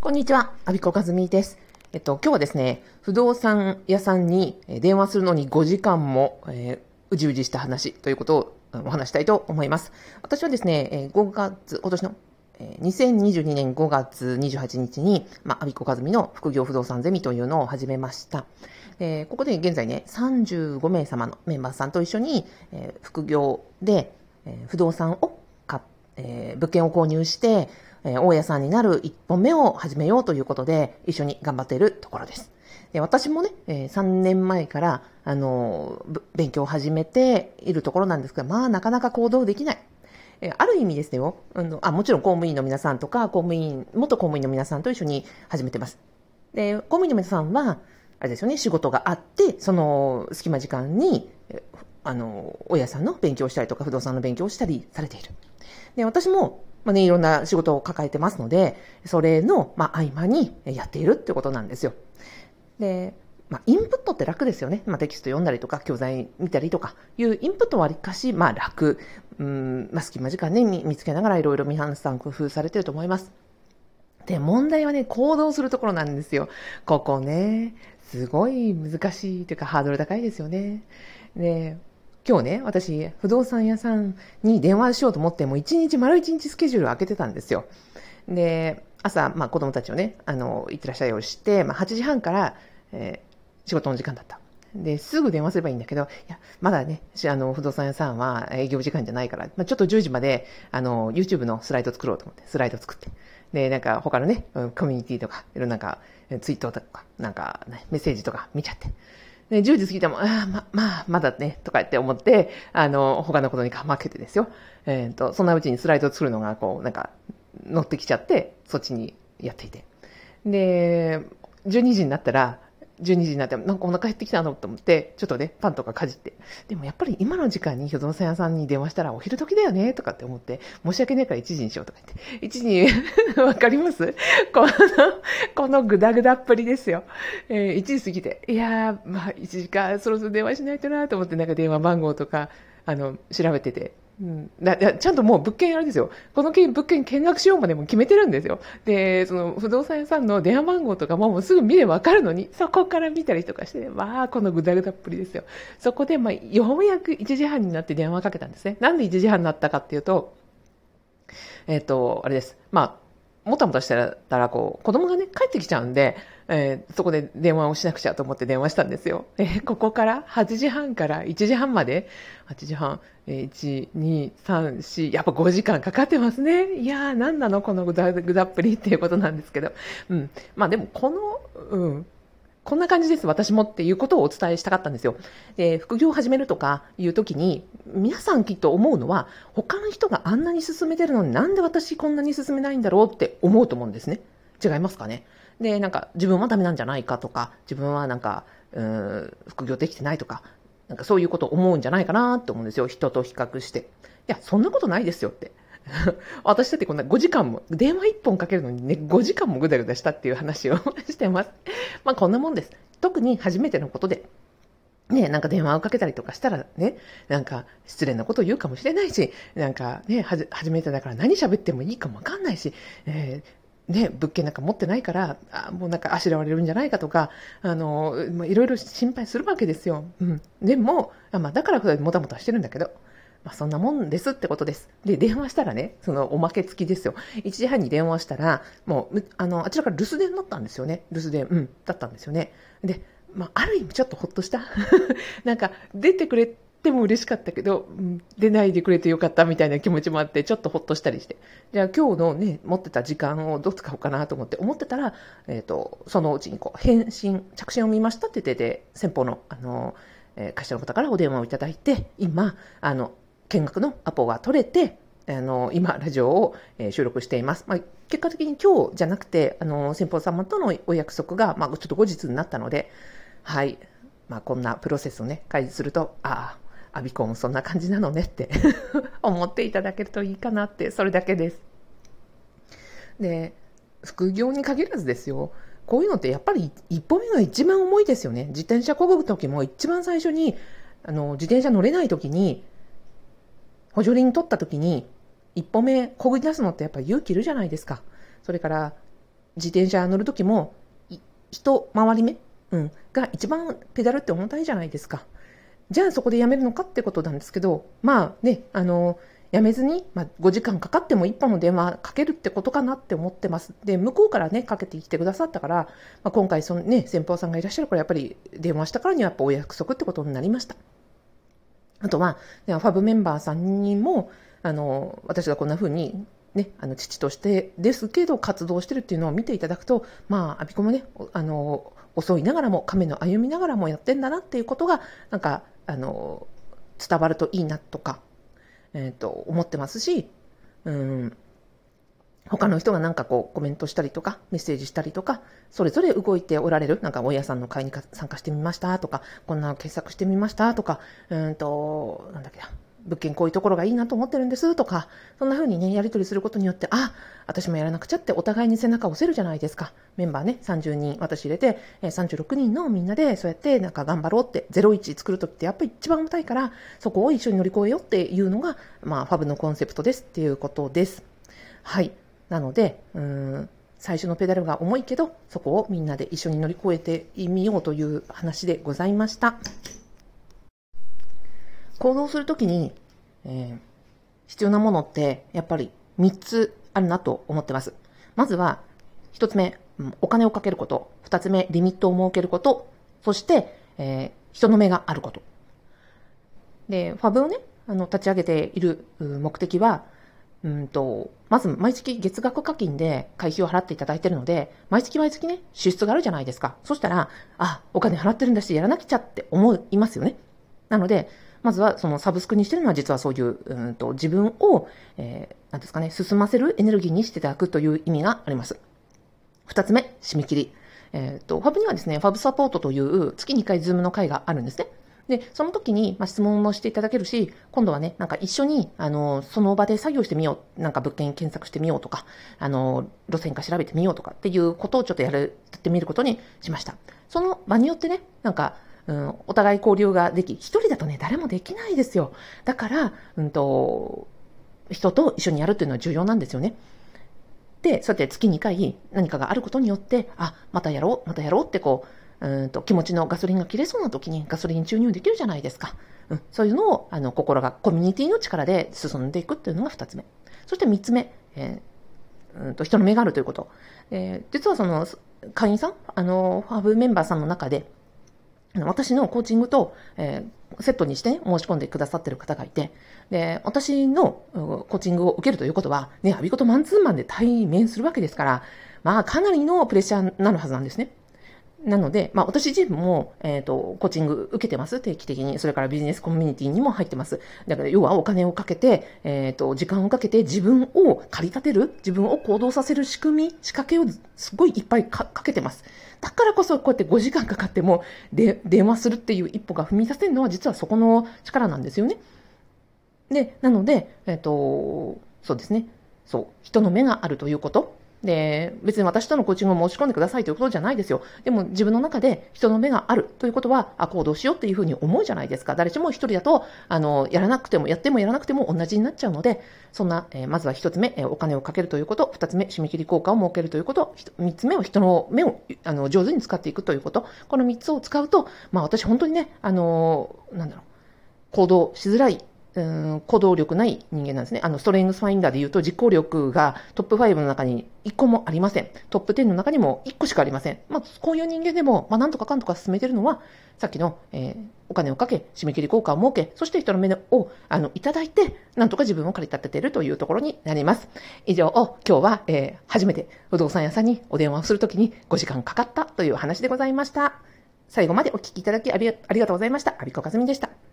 こんにちは、アビコカズミです。えっと、今日はですね、不動産屋さんに電話するのに5時間も、えー、うじうじした話ということをお話したいと思います。私はですね、5月、今年の2022年5月28日に、まあ、アビコカズミの副業不動産ゼミというのを始めました。えー、ここで現在ね、35名様のメンバーさんと一緒に、えー、副業で、えー、不動産を、えー、物件を購入して、えー、大家さんになる一本目を始めようということで、一緒に頑張っているところです。で私もね、え、3年前から、あの、勉強を始めているところなんですが、まあ、なかなか行動できない。え、ある意味ですよ、あのあ、もちろん公務員の皆さんとか、公務員、元公務員の皆さんと一緒に始めてます。で、公務員の皆さんは、あれですよね、仕事があって、その隙間時間に、あの、大家さんの勉強したりとか、不動産の勉強をしたりされている。で、私も、まあね、いろんな仕事を抱えてますので、それの、まあ、合間にやっているってことなんですよ。で、まあ、インプットって楽ですよね。まあ、テキスト読んだりとか、教材見たりとかいうインプットはわりかし、まあ、楽。うん、まあ、隙間時間ね、見つけながらいろいろ皆さん工夫されてると思います。で、問題はね、行動するところなんですよ。ここね、すごい難しいというか、ハードル高いですよね。で、今日ね、私、不動産屋さんに電話しようと思って、もう一日、丸一日スケジュールを開けてたんですよ。で、朝、まあ子供たちをね、あの、行ってらっしゃいをして、まあ8時半から、えー、仕事の時間だった。で、すぐ電話すればいいんだけど、いや、まだね、あの、不動産屋さんは営業時間じゃないから、まあ、ちょっと10時まで、あの、YouTube のスライド作ろうと思って、スライド作って。で、なんか他のね、コミュニティとか、いろんななんか、ツイートとか、なんか、ね、メッセージとか見ちゃって。ね、10時過ぎても、ああ、ま、まあ、まだね、とかって思って、あの、他のことにかまけてですよ。えっ、ー、と、そんなうちにスライド作るのが、こう、なんか、乗ってきちゃって、そっちにやっていて。で、12時になったら、12時になって、なんかお腹減ってきたのと思って、ちょっとね、パンとかかじって。でもやっぱり今の時間に不動産屋さんに電話したらお昼時だよねとかって思って、申し訳ないから1時にしようとか言って。1時にわかります？この、このグダグダっぷりですよ。えー、1時過ぎて、いやー、まあ1時間そろそろ電話しないとなと思って、なんか電話番号とか、あの、調べてて、うん、だちゃんともう物件あれですよ。この物件見学しようまでも決めてるんですよ。で、その不動産屋さんの電話番号とかももうすぐ見ればわかるのに、そこから見たりとかして、わあ、このぐだぐだっぷりですよ。そこで、まあ、ようやく1時半になって電話かけたんですね。なんで1時半になったかっていうと、えっ、ー、と、あれです。まあ、もたもたしてたら、こう、子供がね、帰ってきちゃうんで、えー、そこで電話をしなくちゃと思って電話したんですよ。えー、ここから8時半から1時半まで、8時半、えー、1、2、3、4、やっぱ5時間かかってますね。いやー、なんなのこのぐだぐだっぷりっていうことなんですけど。うん。まあでも、この、うん。こんな感じです、私もっていうことをお伝えしたかったんですよ。で、副業を始めるとかいう時に、皆さんきっと思うのは、他の人があんなに進めてるのになんで私こんなに進めないんだろうって思うと思うんですね。違いますかね。で、なんか自分はダメなんじゃないかとか、自分はなんか、うん、副業できてないとか、なんかそういうことを思うんじゃないかなって思うんですよ。人と比較して。いや、そんなことないですよって。私だってこんな5時間も、電話1本かけるのにね、5時間もぐだぐだしたっていう話を してます。まあこんなもんです。特に初めてのことで、ね、なんか電話をかけたりとかしたらね、なんか失礼なことを言うかもしれないし、なんかね、はじ、初めてだから何喋ってもいいかもわかんないし、えーね、物件なんか持ってないから、あもうなんかあしらわれるんじゃないかとか、あの、まあ、いろいろ心配するわけですよ。うん。でも、あまあ、だからもたもたしてるんだけど、まあ、そんなもんですってことです。で、電話したらね、そのおまけ付きですよ。1時半に電話したら、もう、あの、あちらから留守電だったんですよね。留守電、うん、だったんですよね。で、まあ、ある意味ちょっとほっとした。なんか、出てくれても嬉しかったけど、うん、出ないでくれてよかったみたいな気持ちもあって、ちょっとほっとしたりして。じゃあ今日のね、持ってた時間をどう使おうかなと思って思ってたら、えっ、ー、と、そのうちにこう、返信、着信を見ましたって言ってて、先方の、あの、え、会社の方からお電話をいただいて、今、あの、見学のアポが取れて、あの、今、ラジオを、え、収録しています。まあ、結果的に今日じゃなくて、あの、先方様とのお約束が、まあ、ちょっと後日になったので、はい。まあ、こんなプロセスをね、開示すると、ああ、アビコンそんな感じなのねって 思っていただけるといいかなって、それだけです。で、副業に限らずですよ。こういうのってやっぱり一歩目が一番重いですよね。自転車こぐ時も一番最初に、あの、自転車乗れない時に、補助輪取った時に、一歩目こぎ出すのってやっぱ勇気いるじゃないですか。それから、自転車乗るときも、一回り目、うん、が一番ペダルって重たいじゃないですか。じゃあそこでやめるのかってことなんですけど、まあね、あの、やめずに、まあ、5時間かかっても1本の電話かけるってことかなって思ってます。で、向こうからね、かけてきてくださったから、まあ、今回そのね、先方さんがいらっしゃるからやっぱり電話したからにはやっぱお約束ってことになりました。あとは、ファブメンバーさんにも、あの、私がこんな風にね、あの父としてですけど活動してるっていうのを見ていただくと、まあ、アビコもね、あの、遅いながらも、亀の歩みながらもやってんだなっていうことが、なんか、あの、伝わるといいなとか、えっ、ー、と、思ってますし、うん、他の人がなんかこうコメントしたりとか、メッセージしたりとか、それぞれ動いておられる、なんか大家さんの会に参加してみましたとか、こんなの検索してみましたとか、うんと、なんだっけな、物件こういうところがいいなと思ってるんですとか、そんな風にね、やり取りすることによって、あ、私もやらなくちゃってお互いに背中を押せるじゃないですか。メンバーね、30人私入れて、36人のみんなでそうやってなんか頑張ろうって、01作るときってやっぱり一番重たいから、そこを一緒に乗り越えようっていうのが、まあ、ファブのコンセプトですっていうことです。はい。なので、うん、最初のペダルが重いけど、そこをみんなで一緒に乗り越えてみようという話でございました。行動するときに、えー、必要なものってやっぱり3つあるなと思ってます。まずは、1つ目、お金をかけること。2つ目、リミットを設けること。そして、えー、人の目があること。で、ファブをね、あの、立ち上げている目的は、うんと、まず毎月月額課金で会費を払っていただいているので、毎月毎月ね、支出があるじゃないですか。そしたら、あ、お金払ってるんだし、やらなきゃって思いますよね。なので、まずはそのサブスクにしてるのは実はそういう、うんと自分を、えー、なんですかね、進ませるエネルギーにしていただくという意味があります。二つ目、締め切り。えっ、ー、と、ファブにはですね、ファブサポートという月2回ズームの会があるんですね。で、その時に、まあ、質問もしていただけるし、今度はね、なんか一緒に、あの、その場で作業してみよう。なんか物件検索してみようとか、あの、路線価調べてみようとかっていうことをちょっとやる、やってみることにしました。その場によってね、なんか、うん、お互い交流ができ、一人だとね、誰もできないですよ。だから、うんと、人と一緒にやるっていうのは重要なんですよね。で、そうやって月2回何かがあることによって、あ、またやろう、またやろうってこう、うんと気持ちのガソリンが切れそうな時にガソリン注入できるじゃないですか。うん、そういうのを、あの、心が、コミュニティの力で進んでいくっていうのが2つ目。そして3つ目、えー、うんと人の目があるということ。えー、実はその、会員さん、あの、ファブメンバーさんの中で、私のコーチングと、えー、セットにして、申し込んでくださってる方がいて、で、私のコーチングを受けるということは、ね、アビコとマンツーマンで対面するわけですから、まあ、かなりのプレッシャーになるはずなんですね。なので、まあ、私自身も、えっ、ー、と、コーチング受けてます、定期的に。それからビジネスコミュニティにも入ってます。だから、要はお金をかけて、えっ、ー、と、時間をかけて自分を駆り立てる、自分を行動させる仕組み、仕掛けをすごいいっぱいかけてます。だからこそ、こうやって5時間かかっても、で、電話するっていう一歩が踏み出せるのは、実はそこの力なんですよね。で、なので、えっ、ー、と、そうですね。そう、人の目があるということ。で、別に私とのコーチングを申し込んでくださいということじゃないですよ。でも自分の中で人の目があるということは、あ、行動しようっていうふうに思うじゃないですか。誰しも一人だと、あの、やらなくても、やってもやらなくても同じになっちゃうので、そんな、えー、まずは一つ目、えー、お金をかけるということ、二つ目、締め切り効果を設けるということ、三つ目は人の目を、あの、上手に使っていくということ。この三つを使うと、まあ私本当にね、あの、なんだろう、行動しづらいうん行動力ない人間なんですね。あの、ストレングスファインダーで言うと実行力がトップ5の中に1個もありません。トップ10の中にも1個しかありません。まあ、こういう人間でも、まあ、なんとかかんとか進めてるのは、さっきの、えー、お金をかけ、締め切り効果を設け、そして人の目を、あの、いただいて、なんとか自分を駆り立てているというところになります。以上、今日は、えー、初めて不動産屋さんにお電話をするときに5時間かかったという話でございました。最後までお聞きいただきありがとうございました。アビコカズミでした。